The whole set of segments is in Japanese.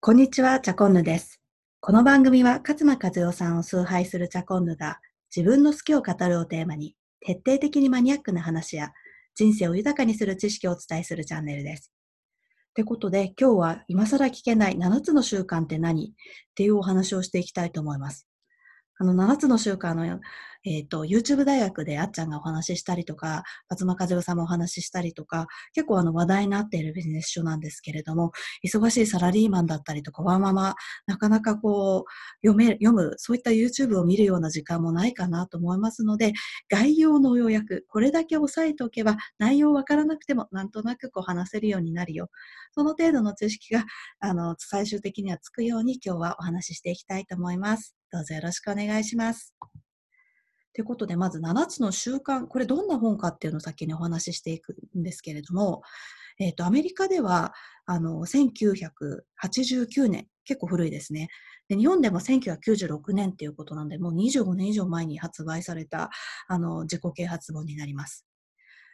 こんにちは、チャコンヌです。この番組は勝間和代さんを崇拝するチャコンヌが自分の好きを語るをテーマに徹底的にマニアックな話や人生を豊かにする知識をお伝えするチャンネルです。ってことで今日は今更聞けない7つの習慣って何？っていうお話をしていきたいと思います。あの7つの習慣のえっ、ー、と、YouTube 大学であっちゃんがお話ししたりとか、松間和代さんもお話ししたりとか、結構あの話題になっているビジネス書なんですけれども、忙しいサラリーマンだったりとか、ワーママ、なかなかこう、読め、読む、そういった YouTube を見るような時間もないかなと思いますので、概要の要約、これだけ押さえておけば、内容わからなくても、なんとなくこう話せるようになるよ。その程度の知識が、あの、最終的にはつくように今日はお話ししていきたいと思います。どうぞよろしくお願いします。ということで、まず7つの習慣、これどんな本かっていうのを先にお話ししていくんですけれども、えっ、ー、と、アメリカでは、あの、1989年、結構古いですね。で、日本でも1996年っていうことなんで、もう25年以上前に発売された、あの、自己啓発本になります。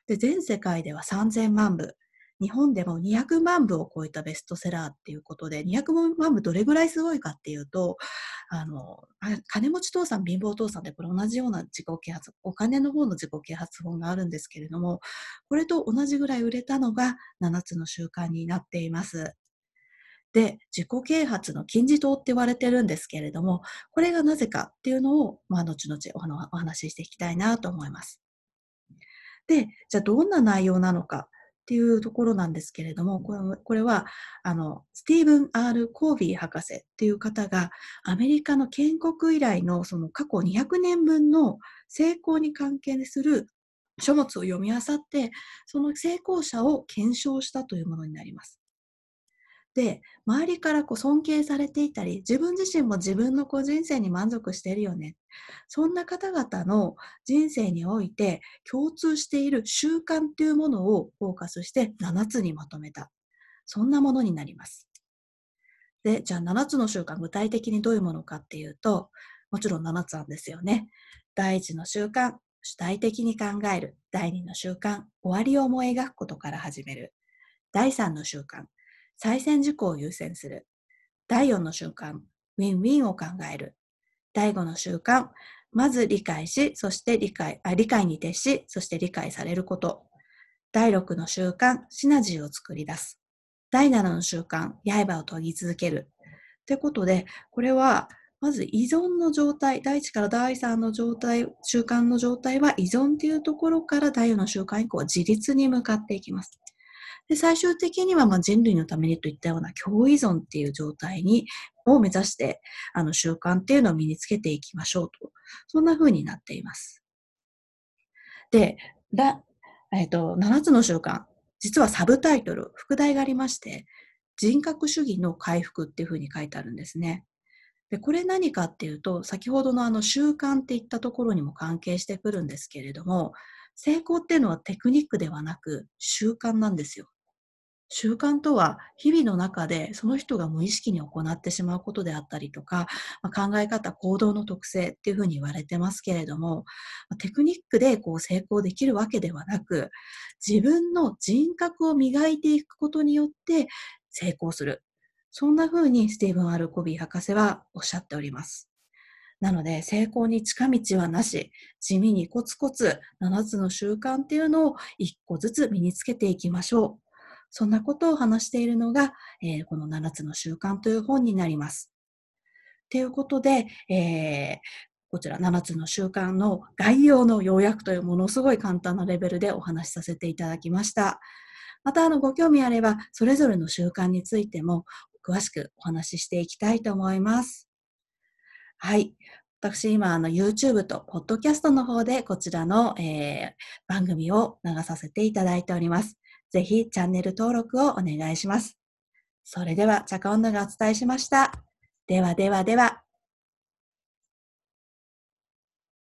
で、全世界では3000万部。日本でも200万部を超えたベストセラーっていうことで、200万部どれぐらいすごいかっていうと、あの、金持ち父さん、貧乏父さんでこれ同じような自己啓発、お金の方の自己啓発本があるんですけれども、これと同じぐらい売れたのが7つの習慣になっています。で、自己啓発の金字塔って言われてるんですけれども、これがなぜかっていうのを、まあ、後々お話ししていきたいなと思います。で、じゃあどんな内容なのかっていうところなんですけれども、これは、あの、スティーブン・ R・ コービー博士っていう方が、アメリカの建国以来のその過去200年分の成功に関係する書物を読み漁って、その成功者を検証したというものになります。で、周りからこう尊敬されていたり、自分自身も自分のこう人生に満足しているよね。そんな方々の人生において共通している習慣というものをフォーカスして7つにまとめた。そんなものになります。で、じゃあ7つの習慣、具体的にどういうものかっていうと、もちろん7つなんですよね。第1の習慣、主体的に考える。第2の習慣、終わりを思い描くことから始める。第3の習慣、再選事項を優先する。第4の習慣、ウィンウィンを考える。第5の習慣、まず理解し、そして理解、あ理解に徹し、そして理解されること。第6の習慣、シナジーを作り出す。第7の習慣、刃を研ぎ続ける。ということで、これは、まず依存の状態、第1から第3の状態、習慣の状態は依存というところから第4の習慣以降は自立に向かっていきます。で、最終的にはま人類のためにといったような共依存っていう状態に、を目指して、あの、習慣っていうのを身につけていきましょうと。そんな風になっています。で、だえっ、ー、と、7つの習慣。実はサブタイトル、副題がありまして、人格主義の回復っていう風に書いてあるんですね。で、これ何かっていうと、先ほどのあの習慣っていったところにも関係してくるんですけれども、成功っていうのはテクニックではなく習慣なんですよ。習慣とは日々の中でその人が無意識に行ってしまうことであったりとか、まあ、考え方、行動の特性っていうふうに言われてますけれども、テクニックでこう成功できるわけではなく、自分の人格を磨いていくことによって成功する。そんなふうにスティーブン・アルコビー博士はおっしゃっております。なので、成功に近道はなし、地味にコツコツ7つの習慣っていうのを1個ずつ身につけていきましょう。そんなことを話しているのが、えー、この7つの習慣という本になります。ということで、えー、こちら7つの習慣の概要の要約というものすごい簡単なレベルでお話しさせていただきました。また、あの、ご興味あれば、それぞれの習慣についても詳しくお話ししていきたいと思います。はい。私、今、あの、YouTube と Podcast の方でこちらの、えー、番組を流させていただいております。ぜひチャンネル登録をお願いします。それでは、チャカ女がお伝えしました。ではではでは。